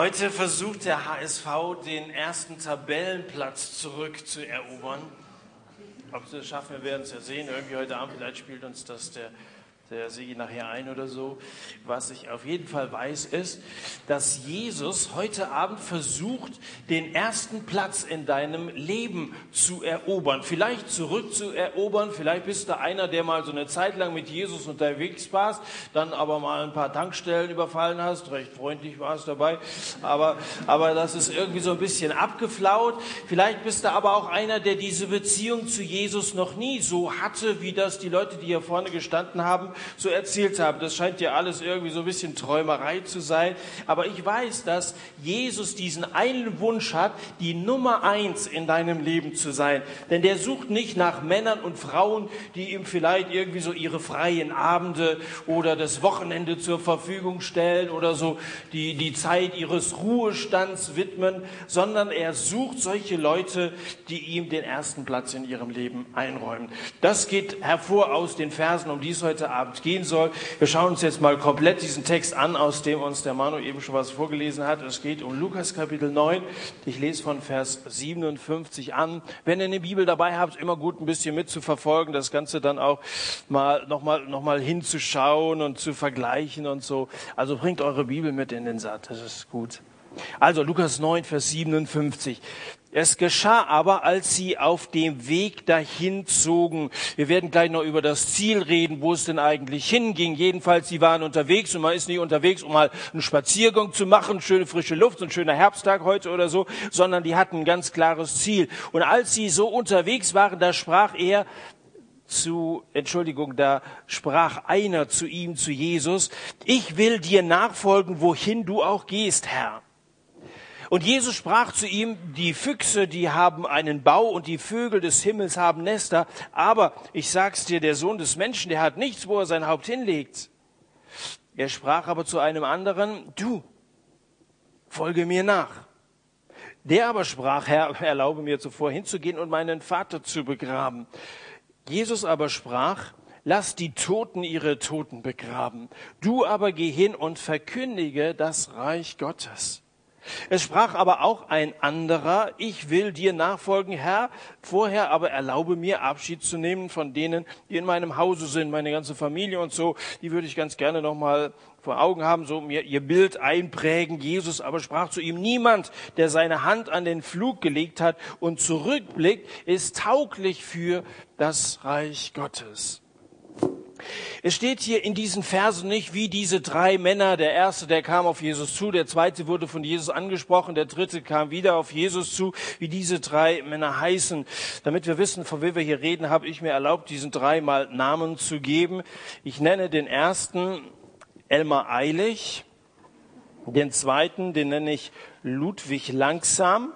Heute versucht der HSV den ersten Tabellenplatz zurückzuerobern. Ob sie das schaffen, wir werden es ja sehen. Irgendwie heute Abend vielleicht spielt uns das der der Sigi nachher ein oder so. Was ich auf jeden Fall weiß, ist, dass Jesus heute Abend versucht, den ersten Platz in deinem Leben zu erobern. Vielleicht zurückzuerobern. Vielleicht bist du einer, der mal so eine Zeit lang mit Jesus unterwegs warst, dann aber mal ein paar Tankstellen überfallen hast. Recht freundlich war es dabei. Aber, aber das ist irgendwie so ein bisschen abgeflaut. Vielleicht bist du aber auch einer, der diese Beziehung zu Jesus noch nie so hatte, wie das die Leute, die hier vorne gestanden haben, so erzählt haben. Das scheint ja alles irgendwie so ein bisschen Träumerei zu sein. Aber ich weiß, dass Jesus diesen einen Wunsch hat, die Nummer eins in deinem Leben zu sein. Denn der sucht nicht nach Männern und Frauen, die ihm vielleicht irgendwie so ihre freien Abende oder das Wochenende zur Verfügung stellen oder so die, die Zeit ihres Ruhestands widmen, sondern er sucht solche Leute, die ihm den ersten Platz in ihrem Leben einräumen. Das geht hervor aus den Versen, um die es heute Abend Abend gehen soll. Wir schauen uns jetzt mal komplett diesen Text an, aus dem uns der Manu eben schon was vorgelesen hat. Es geht um Lukas Kapitel 9. Ich lese von Vers 57 an. Wenn ihr eine Bibel dabei habt, immer gut ein bisschen mitzuverfolgen, das Ganze dann auch mal nochmal noch mal hinzuschauen und zu vergleichen und so. Also bringt eure Bibel mit in den Satt, das ist gut. Also Lukas 9, Vers 57. Es geschah aber, als sie auf dem Weg dahin zogen. Wir werden gleich noch über das Ziel reden, wo es denn eigentlich hinging. Jedenfalls, sie waren unterwegs und man ist nicht unterwegs, um mal einen Spaziergang zu machen, schöne frische Luft, ein schöner Herbsttag heute oder so, sondern die hatten ein ganz klares Ziel. Und als sie so unterwegs waren, da sprach er, zu, Entschuldigung, da sprach einer zu ihm, zu Jesus, ich will dir nachfolgen, wohin du auch gehst, Herr. Und Jesus sprach zu ihm, die Füchse, die haben einen Bau und die Vögel des Himmels haben Nester, aber ich sag's dir, der Sohn des Menschen, der hat nichts, wo er sein Haupt hinlegt. Er sprach aber zu einem anderen, du, folge mir nach. Der aber sprach, Herr, erlaube mir zuvor hinzugehen und meinen Vater zu begraben. Jesus aber sprach, lass die Toten ihre Toten begraben. Du aber geh hin und verkündige das Reich Gottes. Es sprach aber auch ein anderer, ich will dir nachfolgen, Herr, vorher aber erlaube mir Abschied zu nehmen von denen, die in meinem Hause sind, meine ganze Familie und so, die würde ich ganz gerne nochmal vor Augen haben, so mir ihr Bild einprägen. Jesus aber sprach zu ihm, niemand, der seine Hand an den Flug gelegt hat und zurückblickt, ist tauglich für das Reich Gottes. Es steht hier in diesen Versen nicht, wie diese drei Männer, der erste, der kam auf Jesus zu, der zweite wurde von Jesus angesprochen, der dritte kam wieder auf Jesus zu, wie diese drei Männer heißen. Damit wir wissen, von wem wir hier reden, habe ich mir erlaubt, diesen drei mal Namen zu geben. Ich nenne den ersten Elmar Eilig, den zweiten, den nenne ich Ludwig Langsam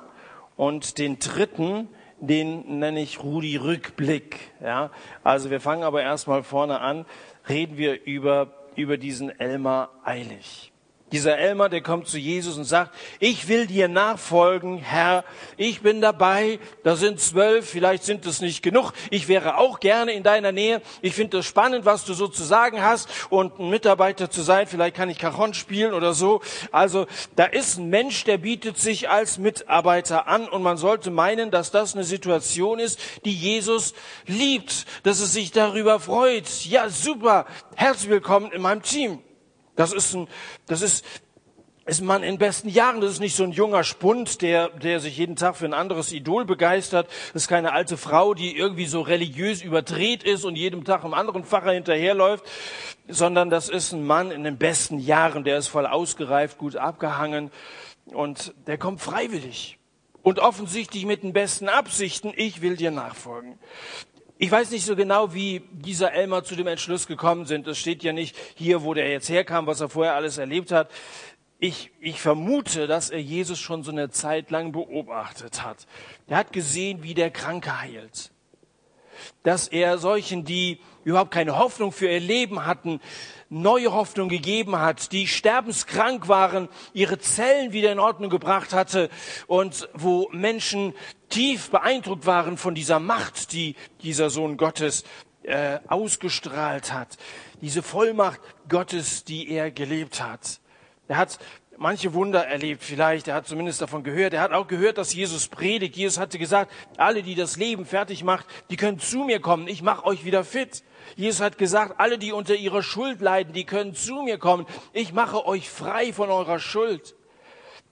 und den dritten, den nenne ich Rudi Rückblick. Ja, also wir fangen aber erstmal vorne an. Reden wir über, über diesen Elmar Eilig. Dieser Elmer, der kommt zu Jesus und sagt, ich will dir nachfolgen, Herr, ich bin dabei, da sind zwölf, vielleicht sind es nicht genug, ich wäre auch gerne in deiner Nähe, ich finde es spannend, was du so zu sagen hast. Und ein Mitarbeiter zu sein, vielleicht kann ich Cajon spielen oder so. Also da ist ein Mensch, der bietet sich als Mitarbeiter an. Und man sollte meinen, dass das eine Situation ist, die Jesus liebt, dass es sich darüber freut. Ja, super, herzlich willkommen in meinem Team. Das ist ein, das ist, ist ein Mann in besten Jahren. Das ist nicht so ein junger Spund, der, der sich jeden Tag für ein anderes Idol begeistert. Das ist keine alte Frau, die irgendwie so religiös überdreht ist und jedem Tag einem anderen Pfarrer hinterherläuft, sondern das ist ein Mann in den besten Jahren. Der ist voll ausgereift, gut abgehangen und der kommt freiwillig. Und offensichtlich mit den besten Absichten, ich will dir nachfolgen. Ich weiß nicht so genau, wie dieser Elmer zu dem Entschluss gekommen sind. Es steht ja nicht hier, wo der jetzt herkam, was er vorher alles erlebt hat. Ich, ich vermute, dass er Jesus schon so eine Zeit lang beobachtet hat. Er hat gesehen, wie der Kranke heilt. Dass er solchen, die überhaupt keine Hoffnung für ihr Leben hatten, neue Hoffnung gegeben hat, die sterbenskrank waren, ihre Zellen wieder in Ordnung gebracht hatte und wo Menschen tief beeindruckt waren von dieser Macht, die dieser Sohn Gottes äh, ausgestrahlt hat, diese Vollmacht Gottes, die er gelebt hat. Er hat manche Wunder erlebt vielleicht. Er hat zumindest davon gehört. Er hat auch gehört, dass Jesus predigt. Jesus hatte gesagt, alle, die das Leben fertig macht, die können zu mir kommen. Ich mache euch wieder fit. Jesus hat gesagt, alle, die unter ihrer Schuld leiden, die können zu mir kommen. Ich mache euch frei von eurer Schuld.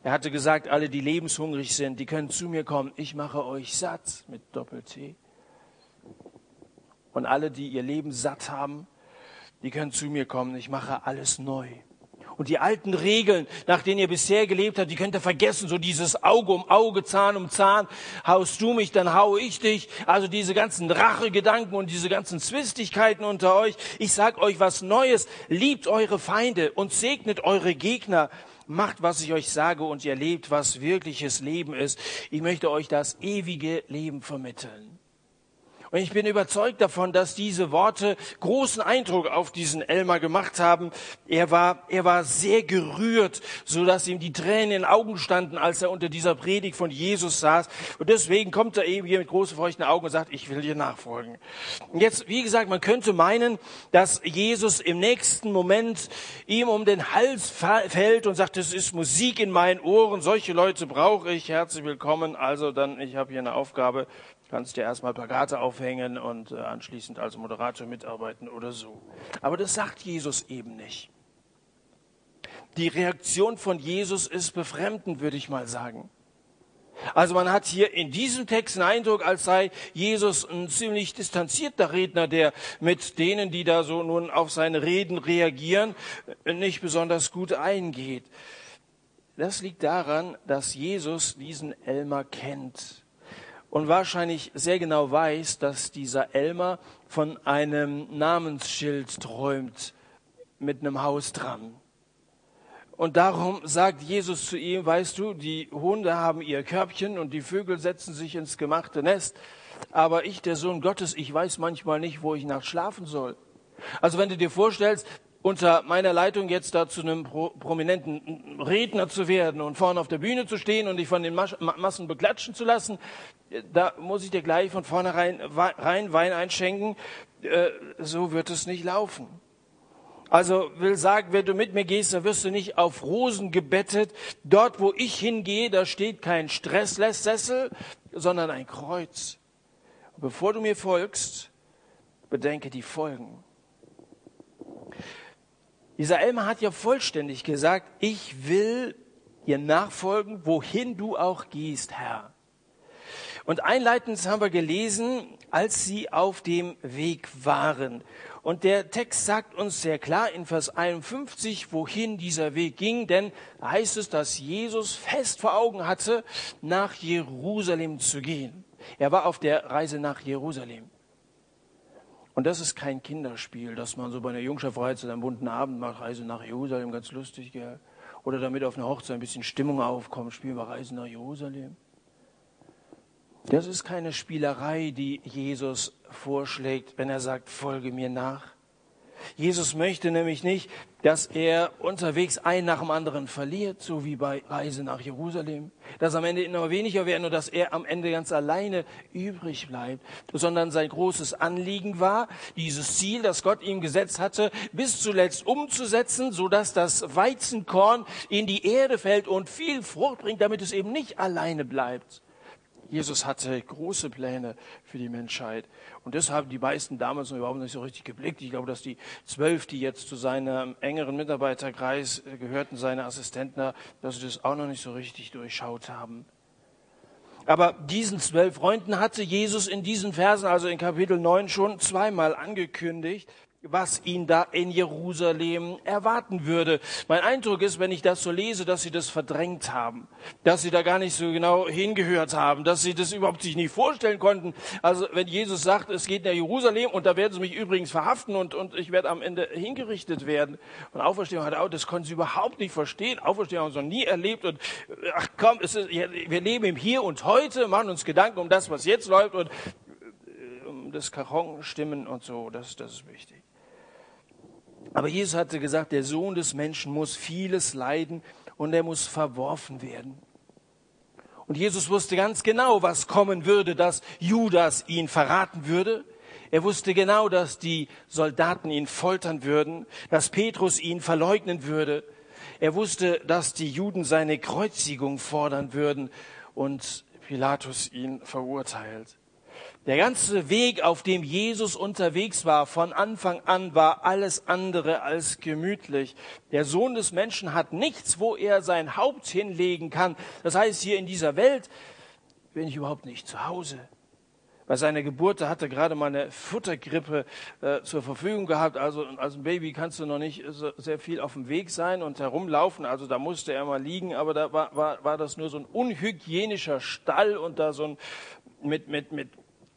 Er hatte gesagt, alle, die lebenshungrig sind, die können zu mir kommen. Ich mache euch satt mit Doppel-T. Und alle, die ihr Leben satt haben, die können zu mir kommen. Ich mache alles neu. Und die alten Regeln, nach denen ihr bisher gelebt habt, die könnt ihr vergessen. So dieses Auge um Auge, Zahn um Zahn. Haust du mich, dann haue ich dich. Also diese ganzen Rachegedanken und diese ganzen Zwistigkeiten unter euch. Ich sag euch was Neues. Liebt eure Feinde und segnet eure Gegner. Macht, was ich euch sage und ihr lebt, was wirkliches Leben ist. Ich möchte euch das ewige Leben vermitteln. Und ich bin überzeugt davon, dass diese Worte großen Eindruck auf diesen Elmar gemacht haben. Er war, er war sehr gerührt, so dass ihm die Tränen in den Augen standen, als er unter dieser Predigt von Jesus saß. Und deswegen kommt er eben hier mit großen feuchten Augen und sagt, ich will dir nachfolgen. Und jetzt, wie gesagt, man könnte meinen, dass Jesus im nächsten Moment ihm um den Hals fällt und sagt, es ist Musik in meinen Ohren. Solche Leute brauche ich. Herzlich willkommen. Also dann, ich habe hier eine Aufgabe kannst dir erstmal Plakate aufhängen und äh, anschließend als Moderator mitarbeiten oder so. Aber das sagt Jesus eben nicht. Die Reaktion von Jesus ist befremdend, würde ich mal sagen. Also man hat hier in diesem Text den Eindruck, als sei Jesus ein ziemlich distanzierter Redner, der mit denen, die da so nun auf seine Reden reagieren, nicht besonders gut eingeht. Das liegt daran, dass Jesus diesen Elmer kennt und wahrscheinlich sehr genau weiß, dass dieser Elmer von einem Namensschild träumt mit einem Haus dran. Und darum sagt Jesus zu ihm, weißt du, die Hunde haben ihr Körbchen und die Vögel setzen sich ins gemachte Nest, aber ich, der Sohn Gottes, ich weiß manchmal nicht, wo ich nachts schlafen soll. Also wenn du dir vorstellst, unter meiner Leitung jetzt da zu einem prominenten Redner zu werden und vorne auf der Bühne zu stehen und dich von den Massen beklatschen zu lassen, da muss ich dir gleich von vornherein rein Wein einschenken. Äh, so wird es nicht laufen. Also will sagen, wenn du mit mir gehst, dann wirst du nicht auf Rosen gebettet. Dort, wo ich hingehe, da steht kein Stresslesssessel, sondern ein Kreuz. bevor du mir folgst, bedenke die Folgen. Dieser Elmer hat ja vollständig gesagt, ich will dir nachfolgen, wohin du auch gehst, Herr. Und einleitend haben wir gelesen, als sie auf dem Weg waren. Und der Text sagt uns sehr klar in Vers 51, wohin dieser Weg ging, denn heißt es, dass Jesus fest vor Augen hatte, nach Jerusalem zu gehen. Er war auf der Reise nach Jerusalem. Und das ist kein Kinderspiel, dass man so bei einer Jungscherfreizeit einen bunten Abend macht, Reise nach Jerusalem, ganz lustig, gell? Oder damit auf einer Hochzeit ein bisschen Stimmung aufkommt, spielen wir Reise nach Jerusalem. Das ist keine Spielerei, die Jesus vorschlägt, wenn er sagt, folge mir nach. Jesus möchte nämlich nicht, dass er unterwegs einen nach dem anderen verliert, so wie bei Reise nach Jerusalem, dass am Ende immer weniger werden und dass er am Ende ganz alleine übrig bleibt, sondern sein großes Anliegen war, dieses Ziel, das Gott ihm gesetzt hatte, bis zuletzt umzusetzen, so dass das Weizenkorn in die Erde fällt und viel Frucht bringt, damit es eben nicht alleine bleibt. Jesus hatte große Pläne für die Menschheit. Und das haben die meisten damals noch überhaupt nicht so richtig geblickt. Ich glaube, dass die zwölf, die jetzt zu seinem engeren Mitarbeiterkreis gehörten, seine Assistenten, dass sie das auch noch nicht so richtig durchschaut haben. Aber diesen zwölf Freunden hatte Jesus in diesen Versen, also in Kapitel 9, schon zweimal angekündigt was ihn da in Jerusalem erwarten würde. Mein Eindruck ist, wenn ich das so lese, dass sie das verdrängt haben, dass sie da gar nicht so genau hingehört haben, dass sie das überhaupt sich nicht vorstellen konnten. Also wenn Jesus sagt, es geht nach Jerusalem und da werden sie mich übrigens verhaften und, und ich werde am Ende hingerichtet werden. Und Auferstehung hat auch, das konnten sie überhaupt nicht verstehen. Auferstehung haben sie noch nie erlebt und ach komm, ist, wir leben im Hier und Heute, machen uns Gedanken um das, was jetzt läuft und äh, um das Cajon stimmen und so, das, das ist wichtig. Aber Jesus hatte gesagt, der Sohn des Menschen muss vieles leiden und er muss verworfen werden. Und Jesus wusste ganz genau, was kommen würde, dass Judas ihn verraten würde. Er wusste genau, dass die Soldaten ihn foltern würden, dass Petrus ihn verleugnen würde, Er wusste, dass die Juden seine Kreuzigung fordern würden und Pilatus ihn verurteilt. Der ganze Weg, auf dem Jesus unterwegs war, von Anfang an war alles andere als gemütlich. Der Sohn des Menschen hat nichts, wo er sein Haupt hinlegen kann. Das heißt, hier in dieser Welt bin ich überhaupt nicht zu Hause. Bei seiner Geburt da hat er gerade mal eine Futtergrippe äh, zur Verfügung gehabt. Also als Baby kannst du noch nicht so sehr viel auf dem Weg sein und herumlaufen. Also da musste er mal liegen, aber da war, war, war das nur so ein unhygienischer Stall und da so ein mit, mit, mit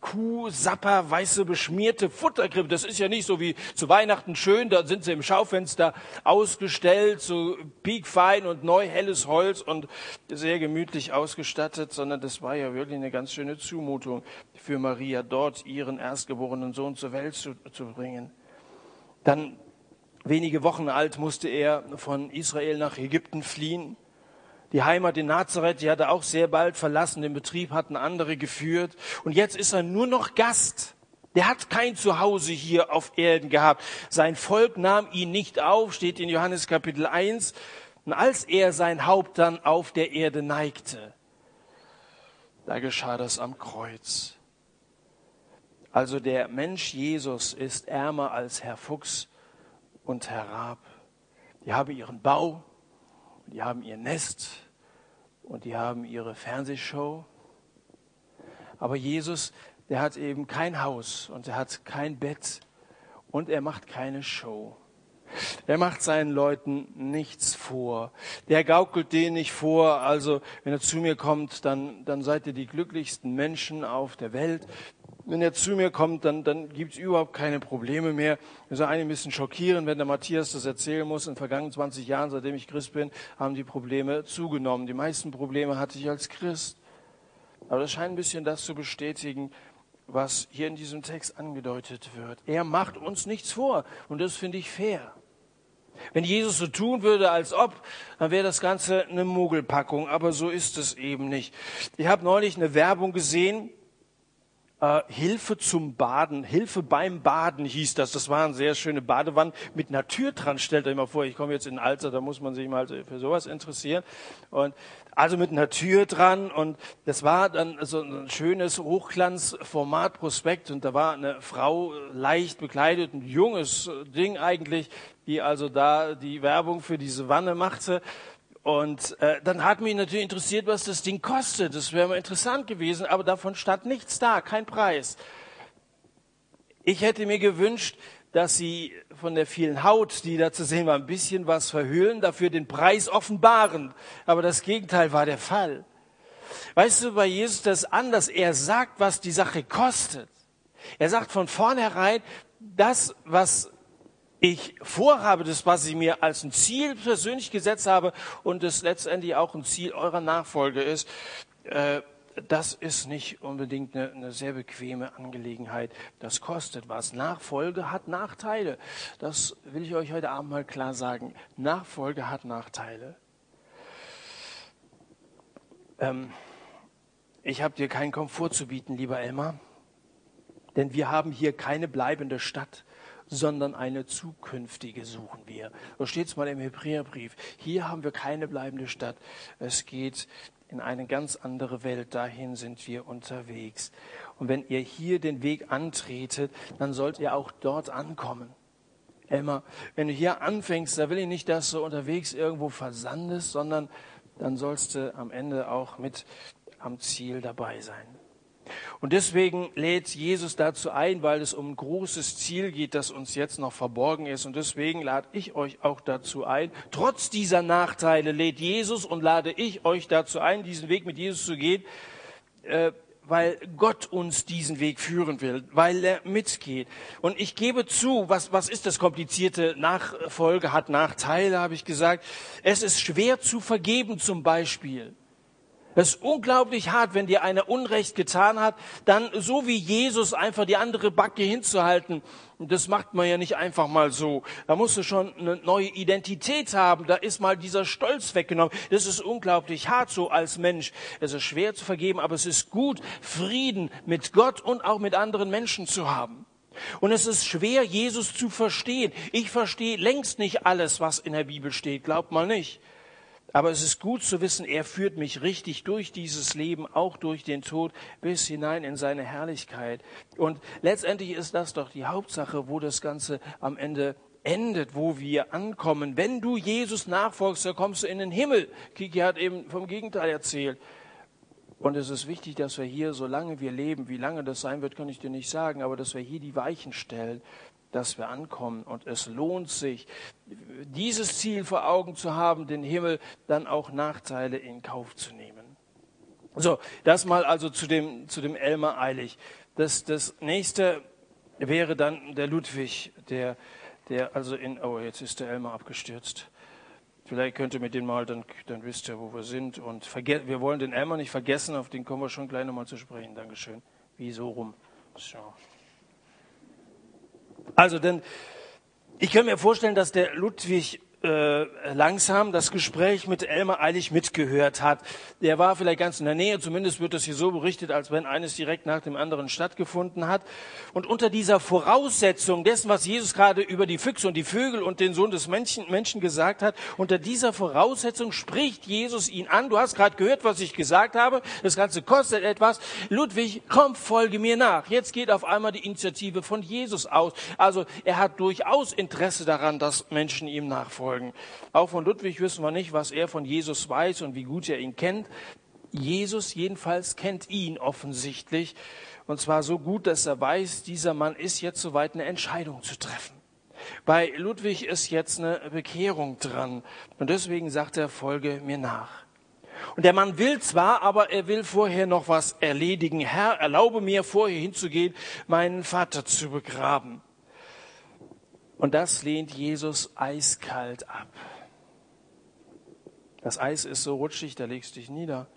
Kuh, Sapper, weiße beschmierte Futterkrippe. Das ist ja nicht so wie zu Weihnachten schön, da sind sie im Schaufenster ausgestellt, so piekfein und neu helles Holz und sehr gemütlich ausgestattet, sondern das war ja wirklich eine ganz schöne Zumutung für Maria, dort ihren erstgeborenen Sohn zur Welt zu, zu bringen. Dann wenige Wochen alt musste er von Israel nach Ägypten fliehen. Die Heimat in Nazareth, die hat er auch sehr bald verlassen. Den Betrieb hatten andere geführt. Und jetzt ist er nur noch Gast. Der hat kein Zuhause hier auf Erden gehabt. Sein Volk nahm ihn nicht auf, steht in Johannes Kapitel 1. Und als er sein Haupt dann auf der Erde neigte, da geschah das am Kreuz. Also der Mensch Jesus ist ärmer als Herr Fuchs und Herr Raab. Die haben ihren Bau, die haben ihr Nest und die haben ihre Fernsehshow. Aber Jesus, der hat eben kein Haus und er hat kein Bett und er macht keine Show. Er macht seinen Leuten nichts vor. Der gaukelt denen nicht vor. Also, wenn er zu mir kommt, dann, dann seid ihr die glücklichsten Menschen auf der Welt wenn er zu mir kommt, dann, dann gibt es überhaupt keine Probleme mehr. Das ist eigentlich ein bisschen schockierend, wenn der Matthias das erzählen muss. In den vergangenen 20 Jahren, seitdem ich Christ bin, haben die Probleme zugenommen. Die meisten Probleme hatte ich als Christ. Aber das scheint ein bisschen das zu bestätigen, was hier in diesem Text angedeutet wird. Er macht uns nichts vor. Und das finde ich fair. Wenn Jesus so tun würde, als ob, dann wäre das Ganze eine Mogelpackung. Aber so ist es eben nicht. Ich habe neulich eine Werbung gesehen äh, Hilfe zum Baden, Hilfe beim Baden hieß das. Das waren sehr schöne Badewannen mit einer Tür dran. Stellt euch mal vor, ich komme jetzt in Alter, da muss man sich mal für sowas interessieren. Und also mit einer Tür dran und das war dann so ein schönes Hochglanzformat-Prospekt und da war eine Frau leicht bekleidet, ein junges Ding eigentlich, die also da die Werbung für diese Wanne machte. Und äh, dann hat mich natürlich interessiert, was das Ding kostet. Das wäre mal interessant gewesen, aber davon stand nichts da, kein Preis. Ich hätte mir gewünscht, dass sie von der vielen Haut, die da zu sehen war, ein bisschen was verhüllen, dafür den Preis offenbaren. Aber das Gegenteil war der Fall. Weißt du, bei Jesus das anders. Er sagt, was die Sache kostet. Er sagt von vornherein, das, was ich vorhabe, das, was ich mir als ein Ziel persönlich gesetzt habe und das letztendlich auch ein Ziel eurer Nachfolge ist, äh, das ist nicht unbedingt eine, eine, sehr bequeme Angelegenheit. Das kostet was. Nachfolge hat Nachteile. Das will ich euch heute Abend mal klar sagen. Nachfolge hat Nachteile. Ähm, ich habe dir keinen Komfort zu bieten, lieber Elmar, denn wir haben hier keine bleibende Stadt sondern eine zukünftige suchen wir. So steht es mal im Hebräerbrief. Hier haben wir keine bleibende Stadt. Es geht in eine ganz andere Welt. Dahin sind wir unterwegs. Und wenn ihr hier den Weg antretet, dann sollt ihr auch dort ankommen. Elmar, wenn du hier anfängst, da will ich nicht, dass du unterwegs irgendwo versandest, sondern dann sollst du am Ende auch mit am Ziel dabei sein. Und deswegen lädt Jesus dazu ein, weil es um ein großes Ziel geht, das uns jetzt noch verborgen ist. Und deswegen lade ich euch auch dazu ein. Trotz dieser Nachteile lädt Jesus und lade ich euch dazu ein, diesen Weg mit Jesus zu gehen, äh, weil Gott uns diesen Weg führen will, weil er mitgeht. Und ich gebe zu, was, was ist das komplizierte Nachfolge, hat Nachteile, habe ich gesagt. Es ist schwer zu vergeben zum Beispiel. Das ist unglaublich hart, wenn dir einer Unrecht getan hat, dann so wie Jesus einfach die andere Backe hinzuhalten. Das macht man ja nicht einfach mal so. Da musst du schon eine neue Identität haben. Da ist mal dieser Stolz weggenommen. Das ist unglaublich hart so als Mensch. Es ist schwer zu vergeben, aber es ist gut, Frieden mit Gott und auch mit anderen Menschen zu haben. Und es ist schwer, Jesus zu verstehen. Ich verstehe längst nicht alles, was in der Bibel steht. Glaubt mal nicht. Aber es ist gut zu wissen, er führt mich richtig durch dieses Leben, auch durch den Tod, bis hinein in seine Herrlichkeit. Und letztendlich ist das doch die Hauptsache, wo das Ganze am Ende endet, wo wir ankommen. Wenn du Jesus nachfolgst, dann kommst du in den Himmel. Kiki hat eben vom Gegenteil erzählt. Und es ist wichtig, dass wir hier, solange wir leben, wie lange das sein wird, kann ich dir nicht sagen, aber dass wir hier die Weichen stellen, dass wir ankommen. Und es lohnt sich, dieses Ziel vor Augen zu haben, den Himmel, dann auch Nachteile in Kauf zu nehmen. So, das mal also zu dem, zu dem Elmer Eilig. Das, das nächste wäre dann der Ludwig, der, der also in, oh, jetzt ist der Elmer abgestürzt. Vielleicht könnt ihr mit dem mal, dann, dann wisst ihr, wo wir sind. Und wir wollen den Elmer nicht vergessen, auf den kommen wir schon gleich nochmal zu sprechen. Dankeschön. Wieso rum? So. Also, denn ich kann mir vorstellen, dass der Ludwig äh, langsam das Gespräch mit Elmar eilig mitgehört hat. Der war vielleicht ganz in der Nähe, zumindest wird das hier so berichtet, als wenn eines direkt nach dem anderen stattgefunden hat. Und unter dieser Voraussetzung dessen, was Jesus gerade über die Füchse und die Vögel und den Sohn des Menschen, Menschen gesagt hat, unter dieser Voraussetzung spricht Jesus ihn an. Du hast gerade gehört, was ich gesagt habe. Das Ganze kostet etwas. Ludwig, komm, folge mir nach. Jetzt geht auf einmal die Initiative von Jesus aus. Also er hat durchaus Interesse daran, dass Menschen ihm nachfolgen folgen. Auch von Ludwig wissen wir nicht, was er von Jesus weiß und wie gut er ihn kennt. Jesus jedenfalls kennt ihn offensichtlich. Und zwar so gut, dass er weiß, dieser Mann ist jetzt soweit, eine Entscheidung zu treffen. Bei Ludwig ist jetzt eine Bekehrung dran. Und deswegen sagt er, folge mir nach. Und der Mann will zwar, aber er will vorher noch was erledigen. Herr, erlaube mir vorher hinzugehen, meinen Vater zu begraben. Und das lehnt Jesus eiskalt ab. Das Eis ist so rutschig, da legst du dich nieder.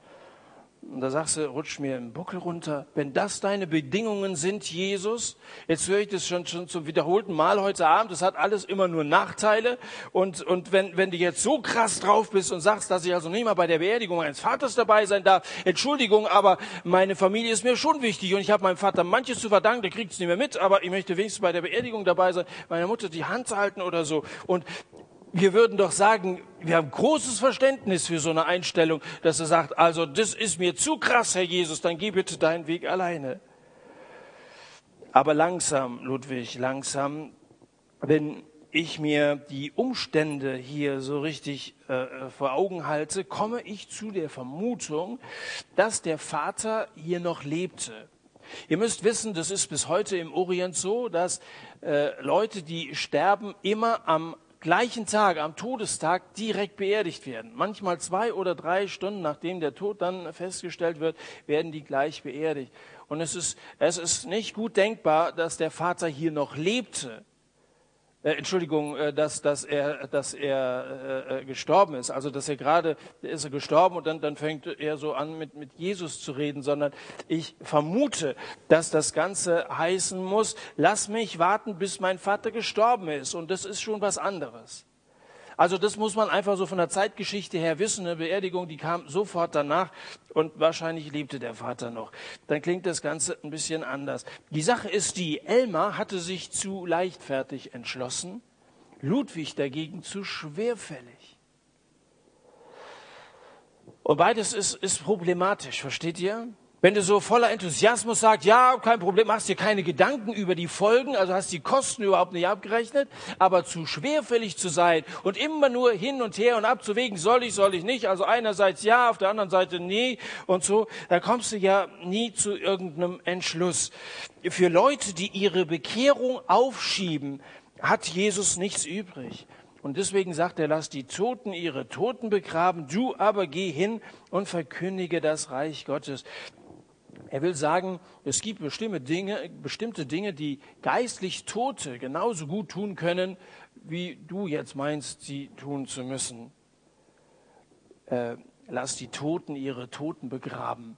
Und da sagst du, rutsch mir im Buckel runter. Wenn das deine Bedingungen sind, Jesus, jetzt höre ich das schon, schon zum wiederholten Mal heute Abend, das hat alles immer nur Nachteile. Und, und wenn, wenn du jetzt so krass drauf bist und sagst, dass ich also nicht mal bei der Beerdigung meines Vaters dabei sein darf, Entschuldigung, aber meine Familie ist mir schon wichtig und ich habe meinem Vater manches zu verdanken, der kriegt es nicht mehr mit, aber ich möchte wenigstens bei der Beerdigung dabei sein, meiner Mutter die Hand halten oder so. Und wir würden doch sagen, wir haben großes Verständnis für so eine Einstellung, dass er sagt, also das ist mir zu krass, Herr Jesus, dann geh bitte deinen Weg alleine. Aber langsam, Ludwig, langsam, wenn ich mir die Umstände hier so richtig äh, vor Augen halte, komme ich zu der Vermutung, dass der Vater hier noch lebte. Ihr müsst wissen, das ist bis heute im Orient so, dass äh, Leute, die sterben, immer am gleichen Tag, am Todestag, direkt beerdigt werden. Manchmal zwei oder drei Stunden, nachdem der Tod dann festgestellt wird, werden die gleich beerdigt. Und es ist, es ist nicht gut denkbar, dass der Vater hier noch lebte äh, Entschuldigung, äh, dass, dass er, dass er äh, äh, gestorben ist. Also, dass er gerade, ist er gestorben und dann, dann fängt er so an, mit, mit Jesus zu reden, sondern ich vermute, dass das Ganze heißen muss, lass mich warten, bis mein Vater gestorben ist. Und das ist schon was anderes. Also das muss man einfach so von der Zeitgeschichte her wissen. Eine Beerdigung, die kam sofort danach und wahrscheinlich lebte der Vater noch. Dann klingt das Ganze ein bisschen anders. Die Sache ist die, Elmar hatte sich zu leichtfertig entschlossen, Ludwig dagegen zu schwerfällig. Und beides ist, ist problematisch, versteht ihr? Wenn du so voller Enthusiasmus sagst, ja, kein Problem, machst dir keine Gedanken über die Folgen, also hast die Kosten überhaupt nicht abgerechnet, aber zu schwerfällig zu sein und immer nur hin und her und abzuwägen, soll ich, soll ich nicht, also einerseits ja, auf der anderen Seite nee und so, da kommst du ja nie zu irgendeinem Entschluss. Für Leute, die ihre Bekehrung aufschieben, hat Jesus nichts übrig. Und deswegen sagt er, lass die Toten ihre Toten begraben, du aber geh hin und verkündige das Reich Gottes. Er will sagen, es gibt bestimmte Dinge, bestimmte Dinge, die geistlich Tote genauso gut tun können, wie du jetzt meinst, sie tun zu müssen. Äh, lass die Toten ihre Toten begraben.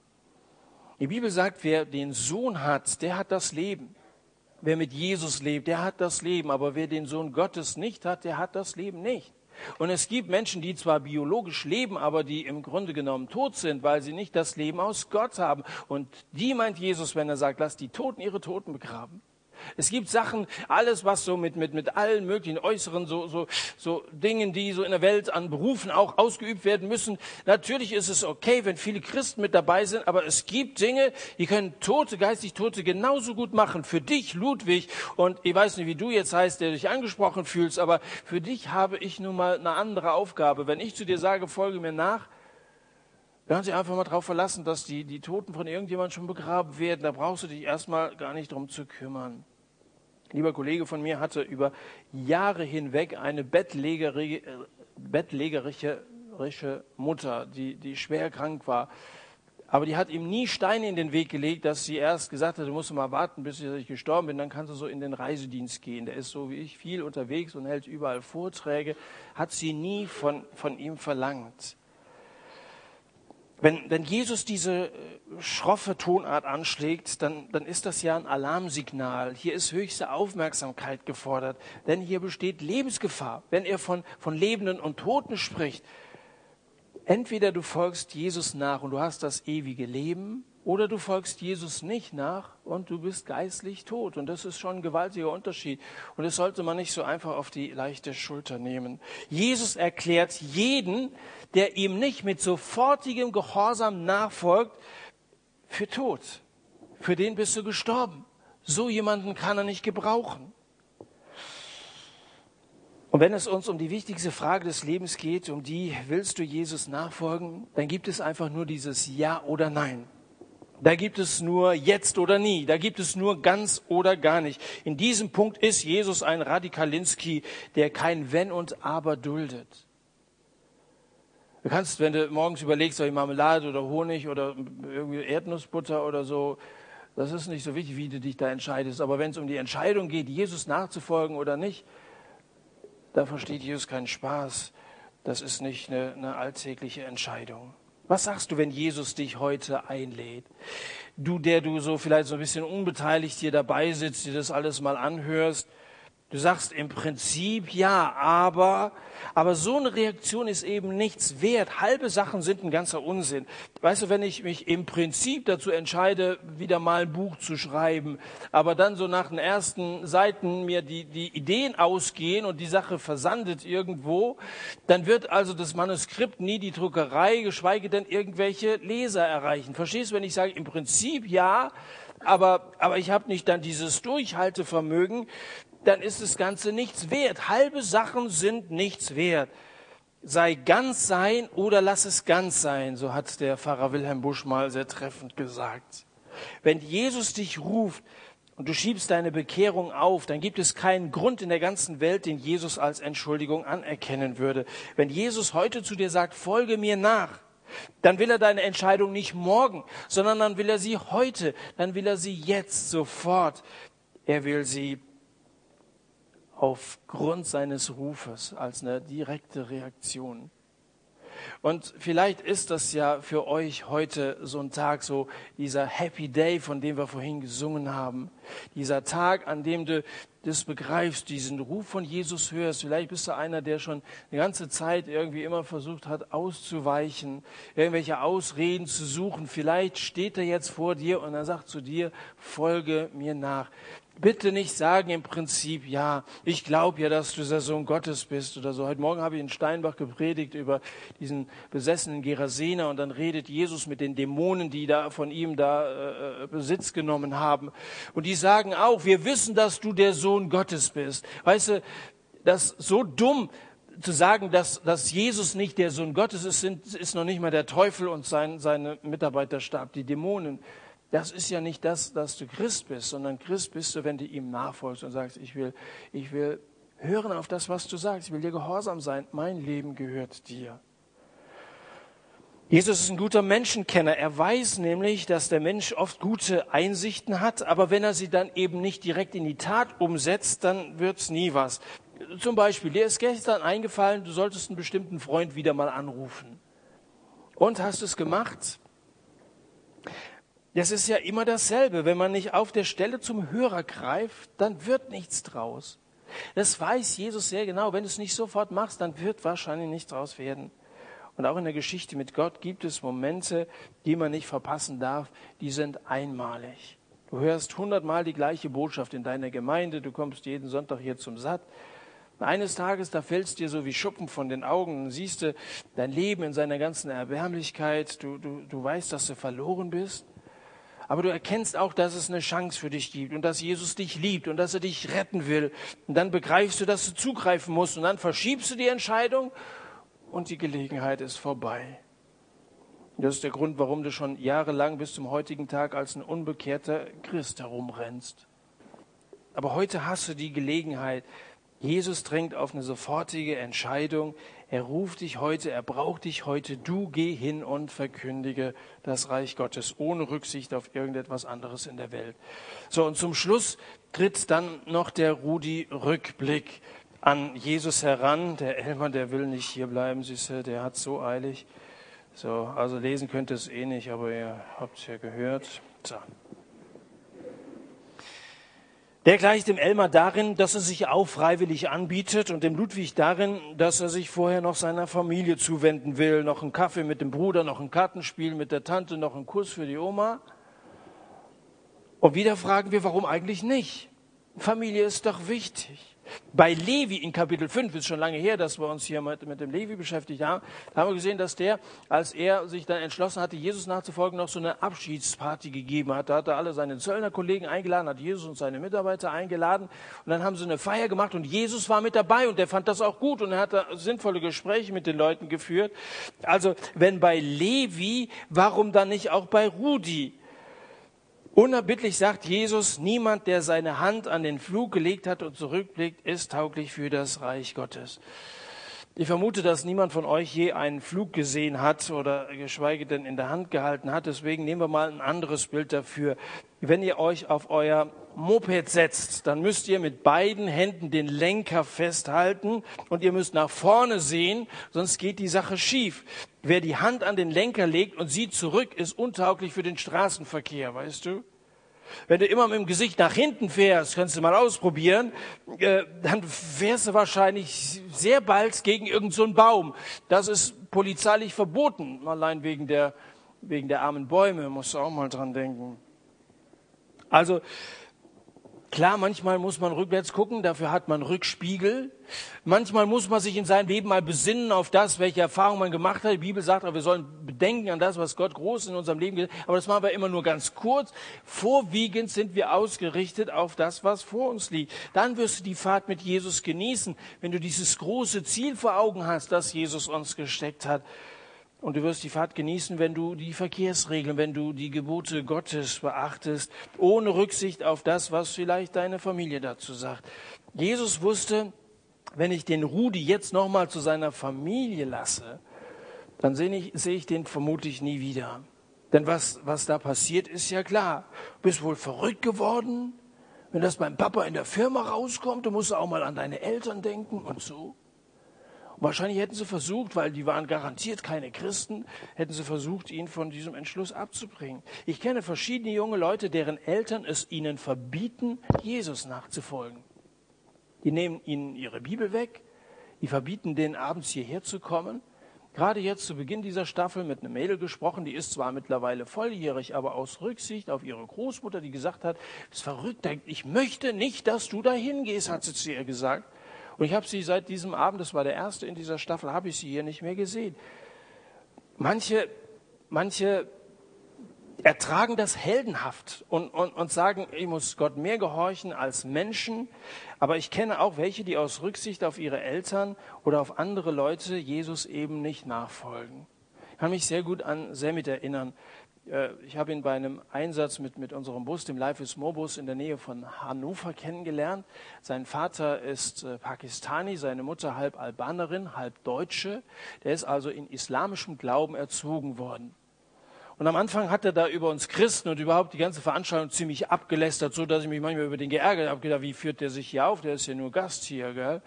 Die Bibel sagt, wer den Sohn hat, der hat das Leben. Wer mit Jesus lebt, der hat das Leben. Aber wer den Sohn Gottes nicht hat, der hat das Leben nicht. Und es gibt Menschen, die zwar biologisch leben, aber die im Grunde genommen tot sind, weil sie nicht das Leben aus Gott haben. Und die meint Jesus, wenn er sagt, lass die Toten ihre Toten begraben. Es gibt Sachen, alles was so mit, mit, mit allen möglichen äußeren so, so, so Dingen, die so in der Welt an Berufen auch ausgeübt werden müssen. Natürlich ist es okay, wenn viele Christen mit dabei sind, aber es gibt Dinge, die können Tote, geistig Tote genauso gut machen. Für dich, Ludwig, und ich weiß nicht, wie du jetzt heißt, der dich angesprochen fühlst, aber für dich habe ich nun mal eine andere Aufgabe. Wenn ich zu dir sage, folge mir nach, dann sich einfach mal darauf verlassen, dass die, die Toten von irgendjemandem schon begraben werden. Da brauchst du dich erstmal gar nicht drum zu kümmern. Lieber Kollege von mir hatte über Jahre hinweg eine bettlägerische, bettlägerische Mutter, die, die schwer krank war. Aber die hat ihm nie Steine in den Weg gelegt, dass sie erst gesagt hat, du musst mal warten, bis ich gestorben bin, dann kannst du so in den Reisedienst gehen. Der ist so wie ich viel unterwegs und hält überall Vorträge. Hat sie nie von, von ihm verlangt. Wenn, wenn Jesus diese äh, schroffe Tonart anschlägt, dann, dann ist das ja ein Alarmsignal. Hier ist höchste Aufmerksamkeit gefordert, denn hier besteht Lebensgefahr. Wenn er von, von Lebenden und Toten spricht, entweder du folgst Jesus nach und du hast das ewige Leben, oder du folgst Jesus nicht nach und du bist geistlich tot. Und das ist schon ein gewaltiger Unterschied. Und das sollte man nicht so einfach auf die leichte Schulter nehmen. Jesus erklärt jeden, der ihm nicht mit sofortigem Gehorsam nachfolgt, für tot. Für den bist du gestorben. So jemanden kann er nicht gebrauchen. Und wenn es uns um die wichtigste Frage des Lebens geht, um die willst du Jesus nachfolgen, dann gibt es einfach nur dieses Ja oder Nein. Da gibt es nur jetzt oder nie. Da gibt es nur ganz oder gar nicht. In diesem Punkt ist Jesus ein Radikalinski, der kein Wenn und Aber duldet. Du kannst, wenn du morgens überlegst, soll ich Marmelade oder Honig oder irgendwie Erdnussbutter oder so, das ist nicht so wichtig, wie du dich da entscheidest. Aber wenn es um die Entscheidung geht, Jesus nachzufolgen oder nicht, da versteht Jesus keinen Spaß. Das ist nicht eine, eine alltägliche Entscheidung. Was sagst du, wenn Jesus dich heute einlädt? Du, der du so vielleicht so ein bisschen unbeteiligt hier dabei sitzt, dir das alles mal anhörst. Du sagst im Prinzip ja, aber aber so eine Reaktion ist eben nichts wert. Halbe Sachen sind ein ganzer Unsinn. Weißt du, wenn ich mich im Prinzip dazu entscheide, wieder mal ein Buch zu schreiben, aber dann so nach den ersten Seiten mir die, die Ideen ausgehen und die Sache versandet irgendwo, dann wird also das Manuskript nie die Druckerei, geschweige denn irgendwelche Leser erreichen. Verstehst du, wenn ich sage, im Prinzip ja, aber, aber ich habe nicht dann dieses Durchhaltevermögen, dann ist das Ganze nichts wert. Halbe Sachen sind nichts wert. Sei ganz sein oder lass es ganz sein, so hat der Pfarrer Wilhelm Busch mal sehr treffend gesagt. Wenn Jesus dich ruft und du schiebst deine Bekehrung auf, dann gibt es keinen Grund in der ganzen Welt, den Jesus als Entschuldigung anerkennen würde. Wenn Jesus heute zu dir sagt, folge mir nach, dann will er deine Entscheidung nicht morgen, sondern dann will er sie heute, dann will er sie jetzt sofort. Er will sie aufgrund seines Rufes als eine direkte Reaktion. Und vielleicht ist das ja für euch heute so ein Tag, so dieser Happy Day, von dem wir vorhin gesungen haben. Dieser Tag, an dem du das begreifst, diesen Ruf von Jesus hörst. Vielleicht bist du einer, der schon die ganze Zeit irgendwie immer versucht hat, auszuweichen, irgendwelche Ausreden zu suchen. Vielleicht steht er jetzt vor dir und er sagt zu dir, folge mir nach bitte nicht sagen im Prinzip, ja, ich glaube ja, dass du der Sohn Gottes bist oder so. Heute Morgen habe ich in Steinbach gepredigt über diesen besessenen Gerasener und dann redet Jesus mit den Dämonen, die da von ihm da äh, Besitz genommen haben. Und die sagen auch, wir wissen, dass du der Sohn Gottes bist. Weißt du, das so dumm zu sagen, dass, dass Jesus nicht der Sohn Gottes ist, sind, ist noch nicht mal der Teufel und sein, seine Mitarbeiterstab, die Dämonen. Das ist ja nicht das, dass du Christ bist, sondern Christ bist du, wenn du ihm nachfolgst und sagst, ich will, ich will hören auf das, was du sagst. Ich will dir gehorsam sein. Mein Leben gehört dir. Jesus ist ein guter Menschenkenner. Er weiß nämlich, dass der Mensch oft gute Einsichten hat, aber wenn er sie dann eben nicht direkt in die Tat umsetzt, dann wird's nie was. Zum Beispiel, dir ist gestern eingefallen, du solltest einen bestimmten Freund wieder mal anrufen. Und hast es gemacht? Das ist ja immer dasselbe. Wenn man nicht auf der Stelle zum Hörer greift, dann wird nichts draus. Das weiß Jesus sehr genau. Wenn du es nicht sofort machst, dann wird wahrscheinlich nichts draus werden. Und auch in der Geschichte mit Gott gibt es Momente, die man nicht verpassen darf. Die sind einmalig. Du hörst hundertmal die gleiche Botschaft in deiner Gemeinde, du kommst jeden Sonntag hier zum Satt. Eines Tages, da fällst dir so wie Schuppen von den Augen siehst du dein Leben in seiner ganzen Erbärmlichkeit. Du, du, du weißt, dass du verloren bist. Aber du erkennst auch, dass es eine Chance für dich gibt und dass Jesus dich liebt und dass er dich retten will. Und dann begreifst du, dass du zugreifen musst und dann verschiebst du die Entscheidung und die Gelegenheit ist vorbei. Das ist der Grund, warum du schon jahrelang bis zum heutigen Tag als ein unbekehrter Christ herumrennst. Aber heute hast du die Gelegenheit. Jesus drängt auf eine sofortige Entscheidung. Er ruft dich heute, er braucht dich heute. Du geh hin und verkündige das Reich Gottes ohne Rücksicht auf irgendetwas anderes in der Welt. So, und zum Schluss tritt dann noch der Rudi Rückblick an Jesus heran. Der Elmer, der will nicht hier bleiben, siehste, der hat so eilig. So, also lesen könnt ihr es eh nicht, aber ihr habt es ja gehört. So. Der gleicht dem Elmar darin, dass er sich auch freiwillig anbietet und dem Ludwig darin, dass er sich vorher noch seiner Familie zuwenden will. Noch einen Kaffee mit dem Bruder, noch ein Kartenspiel mit der Tante, noch einen Kuss für die Oma. Und wieder fragen wir, warum eigentlich nicht? Familie ist doch wichtig. Bei Levi in Kapitel 5, ist schon lange her, dass wir uns hier mit, dem Levi beschäftigt haben, da haben wir gesehen, dass der, als er sich dann entschlossen hatte, Jesus nachzufolgen, noch so eine Abschiedsparty gegeben hat. Da hat er alle seine Zöllnerkollegen eingeladen, hat Jesus und seine Mitarbeiter eingeladen und dann haben sie eine Feier gemacht und Jesus war mit dabei und der fand das auch gut und er hat sinnvolle Gespräche mit den Leuten geführt. Also, wenn bei Levi, warum dann nicht auch bei Rudi? Unerbittlich sagt Jesus, niemand, der seine Hand an den Flug gelegt hat und zurückblickt, ist tauglich für das Reich Gottes. Ich vermute, dass niemand von euch je einen Flug gesehen hat oder geschweige denn in der Hand gehalten hat. Deswegen nehmen wir mal ein anderes Bild dafür. Wenn ihr euch auf euer Moped setzt, dann müsst ihr mit beiden Händen den Lenker festhalten und ihr müsst nach vorne sehen, sonst geht die Sache schief. Wer die Hand an den Lenker legt und sieht zurück, ist untauglich für den Straßenverkehr, weißt du? Wenn du immer mit dem Gesicht nach hinten fährst, kannst du mal ausprobieren, äh, dann fährst du wahrscheinlich sehr bald gegen irgendeinen so Baum. Das ist polizeilich verboten, allein wegen der, wegen der armen Bäume, musst du auch mal dran denken. Also, Klar, manchmal muss man rückwärts gucken, dafür hat man Rückspiegel. Manchmal muss man sich in seinem Leben mal besinnen auf das, welche Erfahrungen man gemacht hat. Die Bibel sagt wir sollen bedenken an das, was Gott groß in unserem Leben hat. Aber das machen wir immer nur ganz kurz. Vorwiegend sind wir ausgerichtet auf das, was vor uns liegt. Dann wirst du die Fahrt mit Jesus genießen, wenn du dieses große Ziel vor Augen hast, das Jesus uns gesteckt hat. Und du wirst die Fahrt genießen, wenn du die Verkehrsregeln, wenn du die Gebote Gottes beachtest, ohne Rücksicht auf das, was vielleicht deine Familie dazu sagt. Jesus wusste, wenn ich den Rudi jetzt nochmal zu seiner Familie lasse, dann sehe ich, sehe ich den vermutlich nie wieder. Denn was, was da passiert, ist ja klar. Du bist wohl verrückt geworden. Wenn das beim Papa in der Firma rauskommt, du musst auch mal an deine Eltern denken und so. Wahrscheinlich hätten sie versucht, weil die waren garantiert keine Christen, hätten sie versucht, ihn von diesem Entschluss abzubringen. Ich kenne verschiedene junge Leute, deren Eltern es ihnen verbieten, Jesus nachzufolgen. Die nehmen ihnen ihre Bibel weg, die verbieten denen abends hierher zu kommen. Gerade jetzt zu Beginn dieser Staffel mit einer Mädel gesprochen, die ist zwar mittlerweile volljährig, aber aus Rücksicht auf ihre Großmutter, die gesagt hat, es ist verrückt, ich möchte nicht, dass du dahin gehst, hat sie zu ihr gesagt. Und ich habe sie seit diesem Abend, das war der erste in dieser Staffel, habe ich sie hier nicht mehr gesehen. Manche, manche ertragen das heldenhaft und, und, und sagen, ich muss Gott mehr gehorchen als Menschen. Aber ich kenne auch welche, die aus Rücksicht auf ihre Eltern oder auf andere Leute Jesus eben nicht nachfolgen. Ich kann mich sehr gut an Semit erinnern. Äh, ich habe ihn bei einem Einsatz mit, mit unserem Bus, dem Life is Mo Bus in der Nähe von Hannover kennengelernt. Sein Vater ist äh, Pakistani, seine Mutter halb Albanerin, halb Deutsche. Der ist also in islamischem Glauben erzogen worden. Und am Anfang hat er da über uns Christen und überhaupt die ganze Veranstaltung ziemlich abgelästert, so dass ich mich manchmal über den geärgert habe. Gedacht, wie führt der sich hier auf? Der ist ja nur Gast hier, gell?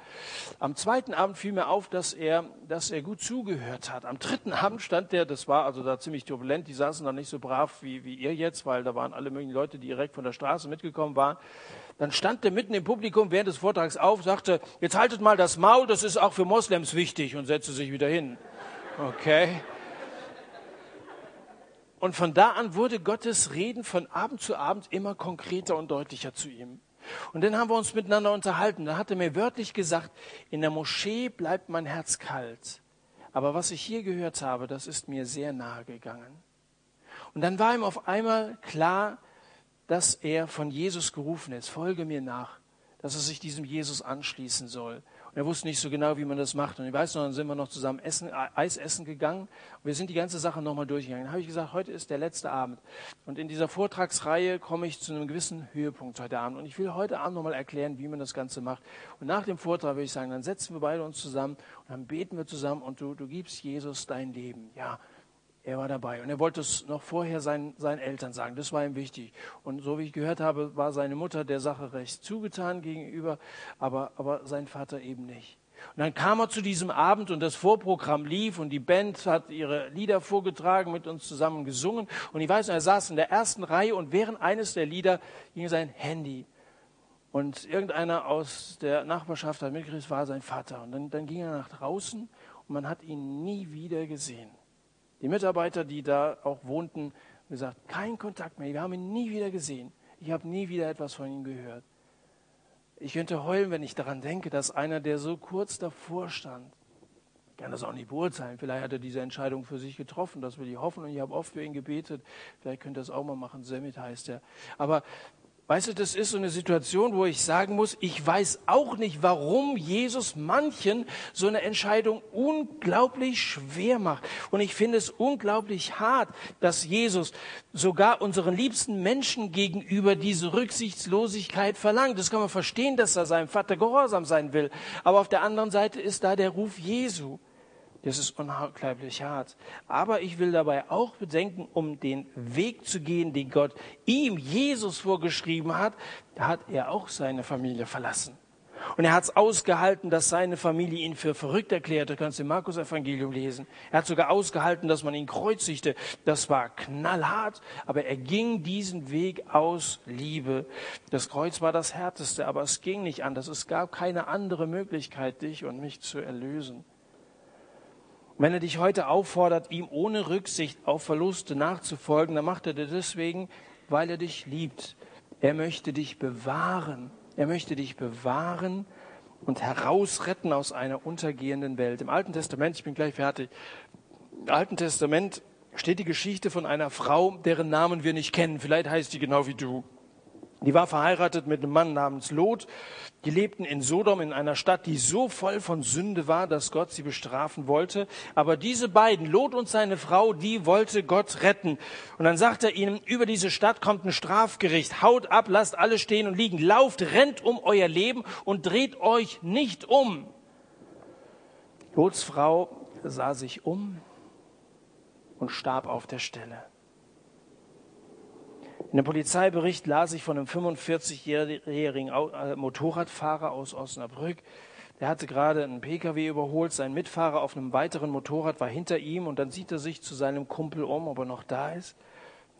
Am zweiten Abend fiel mir auf, dass er, dass er gut zugehört hat. Am dritten Abend stand der, das war also da ziemlich turbulent, die saßen da nicht so brav wie, wie ihr jetzt, weil da waren alle möglichen Leute, die direkt von der Straße mitgekommen waren. Dann stand der mitten im Publikum während des Vortrags auf, sagte, jetzt haltet mal das Maul, das ist auch für Moslems wichtig und setzte sich wieder hin. Okay. Und von da an wurde Gottes Reden von Abend zu Abend immer konkreter und deutlicher zu ihm. Und dann haben wir uns miteinander unterhalten. Da hat er mir wörtlich gesagt, in der Moschee bleibt mein Herz kalt. Aber was ich hier gehört habe, das ist mir sehr nahe gegangen. Und dann war ihm auf einmal klar, dass er von Jesus gerufen ist. Folge mir nach, dass er sich diesem Jesus anschließen soll. Und er wusste nicht so genau, wie man das macht. Und ich weiß noch, dann sind wir noch zusammen essen, Eis essen gegangen. Und wir sind die ganze Sache nochmal durchgegangen. Dann habe ich gesagt, heute ist der letzte Abend. Und in dieser Vortragsreihe komme ich zu einem gewissen Höhepunkt heute Abend. Und ich will heute Abend nochmal erklären, wie man das Ganze macht. Und nach dem Vortrag würde ich sagen, dann setzen wir beide uns zusammen und dann beten wir zusammen und du, du gibst Jesus dein Leben. Ja, er war dabei. Und er wollte es noch vorher seinen, seinen Eltern sagen. Das war ihm wichtig. Und so wie ich gehört habe, war seine Mutter der Sache recht zugetan gegenüber, aber, aber sein Vater eben nicht. Und dann kam er zu diesem Abend und das Vorprogramm lief und die Band hat ihre Lieder vorgetragen, mit uns zusammen gesungen. Und ich weiß, er saß in der ersten Reihe und während eines der Lieder ging sein Handy. Und irgendeiner aus der Nachbarschaft hat mitgekriegt, war sein Vater. Und dann, dann ging er nach draußen und man hat ihn nie wieder gesehen. Die Mitarbeiter, die da auch wohnten, haben gesagt, kein Kontakt mehr. Wir haben ihn nie wieder gesehen. Ich habe nie wieder etwas von ihm gehört. Ich könnte heulen, wenn ich daran denke, dass einer, der so kurz davor stand, ich kann das auch nicht beurteilen. Vielleicht hat er diese Entscheidung für sich getroffen. Das will ich hoffen. Und ich habe oft für ihn gebetet. Vielleicht könnte er es auch mal machen. Semit heißt er. Aber Weißt du, das ist so eine Situation, wo ich sagen muss, ich weiß auch nicht, warum Jesus manchen so eine Entscheidung unglaublich schwer macht. Und ich finde es unglaublich hart, dass Jesus sogar unseren liebsten Menschen gegenüber diese Rücksichtslosigkeit verlangt. Das kann man verstehen, dass er seinem Vater gehorsam sein will. Aber auf der anderen Seite ist da der Ruf Jesu. Das ist unglaublich hart. Aber ich will dabei auch bedenken, um den Weg zu gehen, den Gott ihm, Jesus, vorgeschrieben hat, hat er auch seine Familie verlassen. Und er hat es ausgehalten, dass seine Familie ihn für verrückt erklärte. Du kannst im Markus-Evangelium lesen. Er hat sogar ausgehalten, dass man ihn kreuzigte. Das war knallhart, aber er ging diesen Weg aus Liebe. Das Kreuz war das härteste, aber es ging nicht anders. Es gab keine andere Möglichkeit, dich und mich zu erlösen. Wenn er dich heute auffordert, ihm ohne Rücksicht auf Verluste nachzufolgen, dann macht er das deswegen, weil er dich liebt. Er möchte dich bewahren. Er möchte dich bewahren und herausretten aus einer untergehenden Welt. Im Alten Testament, ich bin gleich fertig, im Alten Testament steht die Geschichte von einer Frau, deren Namen wir nicht kennen. Vielleicht heißt die genau wie du. Die war verheiratet mit einem Mann namens Lot. Die lebten in Sodom, in einer Stadt, die so voll von Sünde war, dass Gott sie bestrafen wollte. Aber diese beiden, Lot und seine Frau, die wollte Gott retten. Und dann sagt er ihnen, über diese Stadt kommt ein Strafgericht. Haut ab, lasst alle stehen und liegen. Lauft, rennt um euer Leben und dreht euch nicht um. Lots Frau sah sich um und starb auf der Stelle. In dem Polizeibericht las ich von einem 45-jährigen äh, Motorradfahrer aus Osnabrück. Der hatte gerade einen Pkw überholt, sein Mitfahrer auf einem weiteren Motorrad war hinter ihm und dann sieht er sich zu seinem Kumpel um, ob er noch da ist.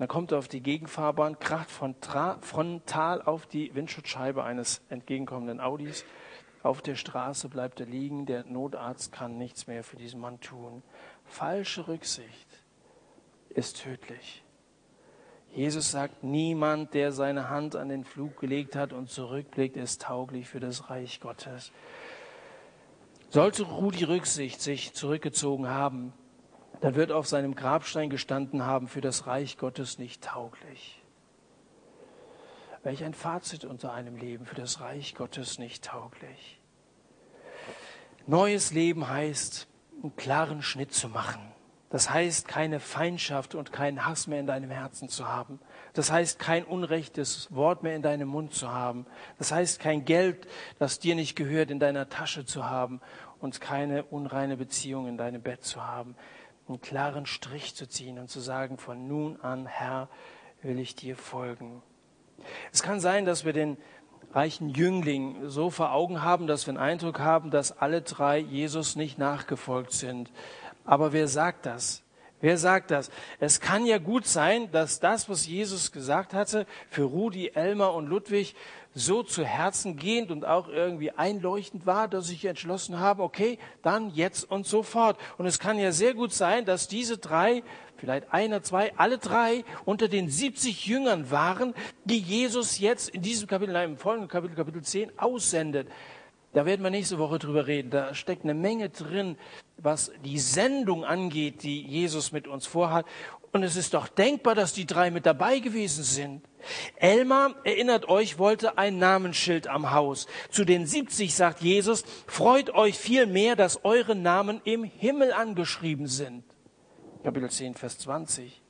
Dann kommt er auf die Gegenfahrbahn, kracht frontal auf die Windschutzscheibe eines entgegenkommenden Audis. Auf der Straße bleibt er liegen, der Notarzt kann nichts mehr für diesen Mann tun. Falsche Rücksicht ist tödlich. Jesus sagt, niemand, der seine Hand an den Flug gelegt hat und zurückblickt, ist tauglich für das Reich Gottes. Sollte Rudi Rücksicht sich zurückgezogen haben, dann wird auf seinem Grabstein gestanden haben, für das Reich Gottes nicht tauglich. Welch ein Fazit unter einem Leben, für das Reich Gottes nicht tauglich. Neues Leben heißt, einen klaren Schnitt zu machen. Das heißt, keine Feindschaft und keinen Hass mehr in deinem Herzen zu haben. Das heißt, kein unrechtes Wort mehr in deinem Mund zu haben. Das heißt, kein Geld, das dir nicht gehört, in deiner Tasche zu haben und keine unreine Beziehung in deinem Bett zu haben. Einen klaren Strich zu ziehen und zu sagen, von nun an, Herr, will ich dir folgen. Es kann sein, dass wir den reichen Jüngling so vor Augen haben, dass wir den Eindruck haben, dass alle drei Jesus nicht nachgefolgt sind. Aber wer sagt das? Wer sagt das? Es kann ja gut sein, dass das, was Jesus gesagt hatte, für Rudi, Elmar und Ludwig so zu Herzen gehend und auch irgendwie einleuchtend war, dass ich entschlossen habe, okay, dann jetzt und sofort. Und es kann ja sehr gut sein, dass diese drei, vielleicht einer, zwei, alle drei unter den 70 Jüngern waren, die Jesus jetzt in diesem Kapitel, nein, im folgenden Kapitel, Kapitel 10, aussendet. Da werden wir nächste Woche drüber reden. Da steckt eine Menge drin, was die Sendung angeht, die Jesus mit uns vorhat. Und es ist doch denkbar, dass die drei mit dabei gewesen sind. Elmar, erinnert euch, wollte ein Namensschild am Haus. Zu den 70 sagt Jesus, freut euch viel mehr, dass eure Namen im Himmel angeschrieben sind. Kapitel 10, Vers 20.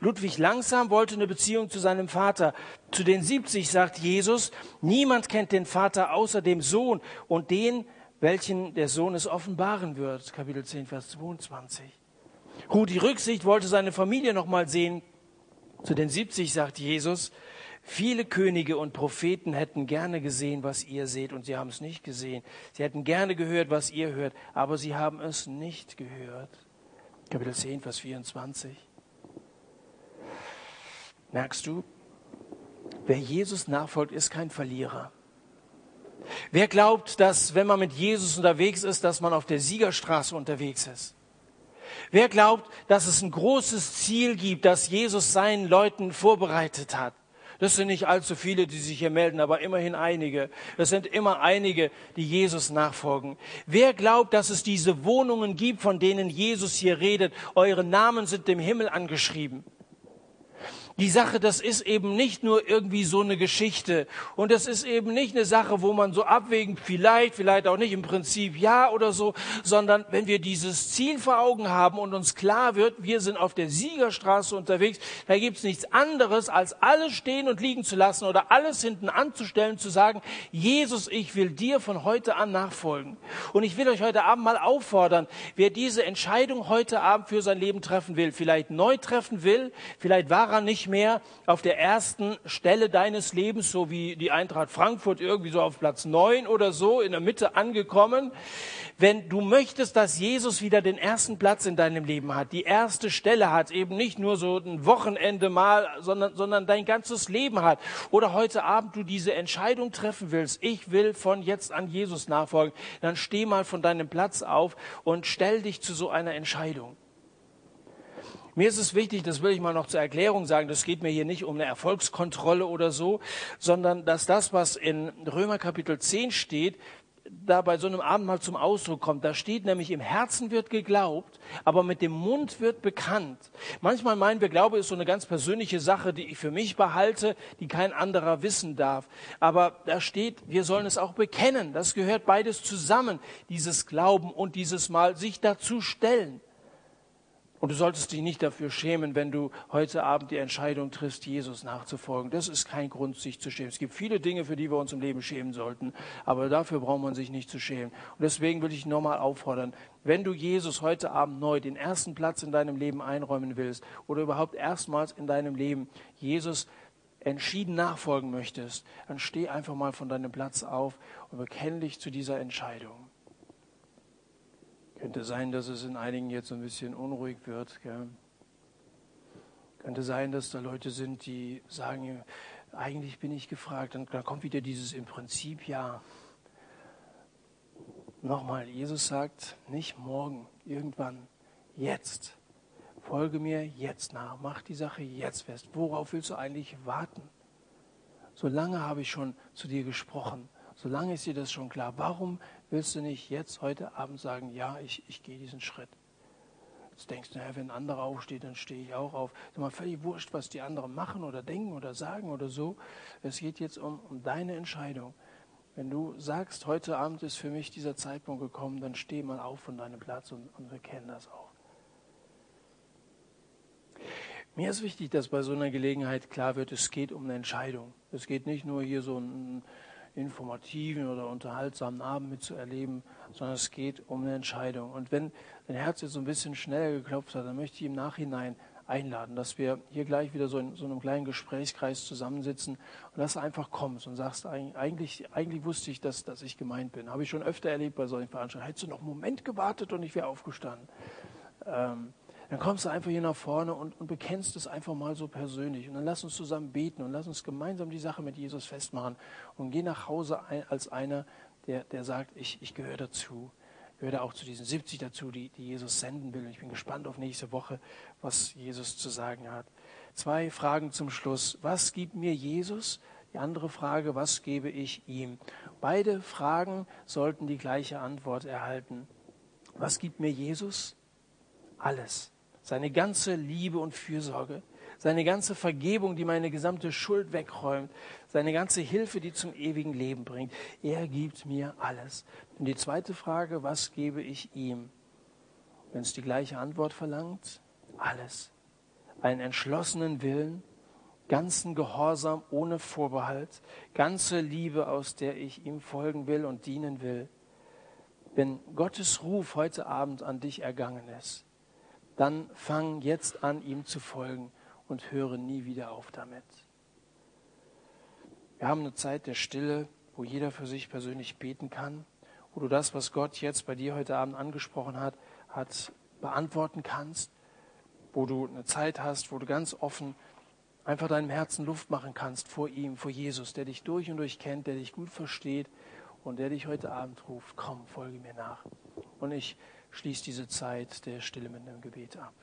Ludwig Langsam wollte eine Beziehung zu seinem Vater. Zu den 70 sagt Jesus, niemand kennt den Vater außer dem Sohn und den, welchen der Sohn es offenbaren wird. Kapitel 10, Vers 22. Rudi Rücksicht wollte seine Familie noch mal sehen. Zu den 70 sagt Jesus, viele Könige und Propheten hätten gerne gesehen, was ihr seht, und sie haben es nicht gesehen. Sie hätten gerne gehört, was ihr hört, aber sie haben es nicht gehört. Kapitel 10, Vers 24. Merkst du, wer Jesus nachfolgt, ist kein Verlierer. Wer glaubt, dass wenn man mit Jesus unterwegs ist, dass man auf der Siegerstraße unterwegs ist? Wer glaubt, dass es ein großes Ziel gibt, das Jesus seinen Leuten vorbereitet hat? Das sind nicht allzu viele, die sich hier melden, aber immerhin einige. Es sind immer einige, die Jesus nachfolgen. Wer glaubt, dass es diese Wohnungen gibt, von denen Jesus hier redet? Eure Namen sind dem Himmel angeschrieben. Die Sache, das ist eben nicht nur irgendwie so eine Geschichte. Und das ist eben nicht eine Sache, wo man so abwägen, vielleicht, vielleicht auch nicht im Prinzip ja oder so, sondern wenn wir dieses Ziel vor Augen haben und uns klar wird, wir sind auf der Siegerstraße unterwegs, da gibt's nichts anderes, als alles stehen und liegen zu lassen oder alles hinten anzustellen, zu sagen, Jesus, ich will dir von heute an nachfolgen. Und ich will euch heute Abend mal auffordern, wer diese Entscheidung heute Abend für sein Leben treffen will, vielleicht neu treffen will, vielleicht war er nicht mehr auf der ersten Stelle deines Lebens, so wie die Eintracht Frankfurt irgendwie so auf Platz neun oder so in der Mitte angekommen. Wenn du möchtest, dass Jesus wieder den ersten Platz in deinem Leben hat, die erste Stelle hat, eben nicht nur so ein Wochenende mal, sondern, sondern dein ganzes Leben hat, oder heute Abend du diese Entscheidung treffen willst, ich will von jetzt an Jesus nachfolgen, dann steh mal von deinem Platz auf und stell dich zu so einer Entscheidung. Mir ist es wichtig, das will ich mal noch zur Erklärung sagen, das geht mir hier nicht um eine Erfolgskontrolle oder so, sondern dass das, was in Römer Kapitel 10 steht, da bei so einem Abendmahl zum Ausdruck kommt. Da steht nämlich, im Herzen wird geglaubt, aber mit dem Mund wird bekannt. Manchmal meinen wir, Glaube ist so eine ganz persönliche Sache, die ich für mich behalte, die kein anderer wissen darf. Aber da steht, wir sollen es auch bekennen. Das gehört beides zusammen, dieses Glauben und dieses Mal sich dazu stellen. Und du solltest dich nicht dafür schämen, wenn du heute Abend die Entscheidung triffst, Jesus nachzufolgen. Das ist kein Grund, sich zu schämen. Es gibt viele Dinge, für die wir uns im Leben schämen sollten, aber dafür braucht man sich nicht zu schämen. Und deswegen will ich nochmal auffordern, wenn du Jesus heute Abend neu den ersten Platz in deinem Leben einräumen willst oder überhaupt erstmals in deinem Leben Jesus entschieden nachfolgen möchtest, dann steh einfach mal von deinem Platz auf und bekenne dich zu dieser Entscheidung. Könnte sein, dass es in einigen jetzt ein bisschen unruhig wird. Gell? Könnte sein, dass da Leute sind, die sagen, eigentlich bin ich gefragt. Und dann kommt wieder dieses im Prinzip ja. Nochmal, Jesus sagt, nicht morgen, irgendwann, jetzt. Folge mir jetzt nach, mach die Sache jetzt fest. Worauf willst du eigentlich warten? So lange habe ich schon zu dir gesprochen. So lange ist dir das schon klar. Warum willst du nicht jetzt heute Abend sagen, ja, ich, ich gehe diesen Schritt? Jetzt denkst du, naja, wenn ein anderer aufsteht, dann stehe ich auch auf. Ist mal völlig wurscht, was die anderen machen oder denken oder sagen oder so. Es geht jetzt um, um deine Entscheidung. Wenn du sagst, heute Abend ist für mich dieser Zeitpunkt gekommen, dann steh mal auf von deinem Platz und, und wir kennen das auch. Mir ist wichtig, dass bei so einer Gelegenheit klar wird, es geht um eine Entscheidung. Es geht nicht nur hier so ein informativen oder unterhaltsamen Abend mitzuerleben, sondern es geht um eine Entscheidung. Und wenn dein Herz jetzt so ein bisschen schneller geklopft hat, dann möchte ich im Nachhinein einladen, dass wir hier gleich wieder so in so einem kleinen Gesprächskreis zusammensitzen und dass du einfach kommst und sagst, eigentlich, eigentlich wusste ich, dass, dass ich gemeint bin. Habe ich schon öfter erlebt bei solchen Veranstaltungen. Hättest du noch einen Moment gewartet und ich wäre aufgestanden. Ähm, dann kommst du einfach hier nach vorne und, und bekennst es einfach mal so persönlich. Und dann lass uns zusammen beten und lass uns gemeinsam die Sache mit Jesus festmachen und geh nach Hause ein, als einer, der, der sagt, ich, ich gehöre dazu. Ich gehöre auch zu diesen 70 dazu, die, die Jesus senden will. Und ich bin gespannt auf nächste Woche, was Jesus zu sagen hat. Zwei Fragen zum Schluss. Was gibt mir Jesus? Die andere Frage, was gebe ich ihm? Beide Fragen sollten die gleiche Antwort erhalten. Was gibt mir Jesus? Alles. Seine ganze Liebe und Fürsorge, seine ganze Vergebung, die meine gesamte Schuld wegräumt, seine ganze Hilfe, die zum ewigen Leben bringt. Er gibt mir alles. Und die zweite Frage, was gebe ich ihm? Wenn es die gleiche Antwort verlangt, alles. Einen entschlossenen Willen, ganzen Gehorsam ohne Vorbehalt, ganze Liebe, aus der ich ihm folgen will und dienen will. Wenn Gottes Ruf heute Abend an dich ergangen ist, dann fang jetzt an, ihm zu folgen und höre nie wieder auf damit. Wir haben eine Zeit der Stille, wo jeder für sich persönlich beten kann, wo du das, was Gott jetzt bei dir heute Abend angesprochen hat, hat beantworten kannst, wo du eine Zeit hast, wo du ganz offen einfach deinem Herzen Luft machen kannst vor ihm, vor Jesus, der dich durch und durch kennt, der dich gut versteht und der dich heute Abend ruft, komm, folge mir nach. Und ich schließe diese Zeit der Stille mit einem Gebet ab.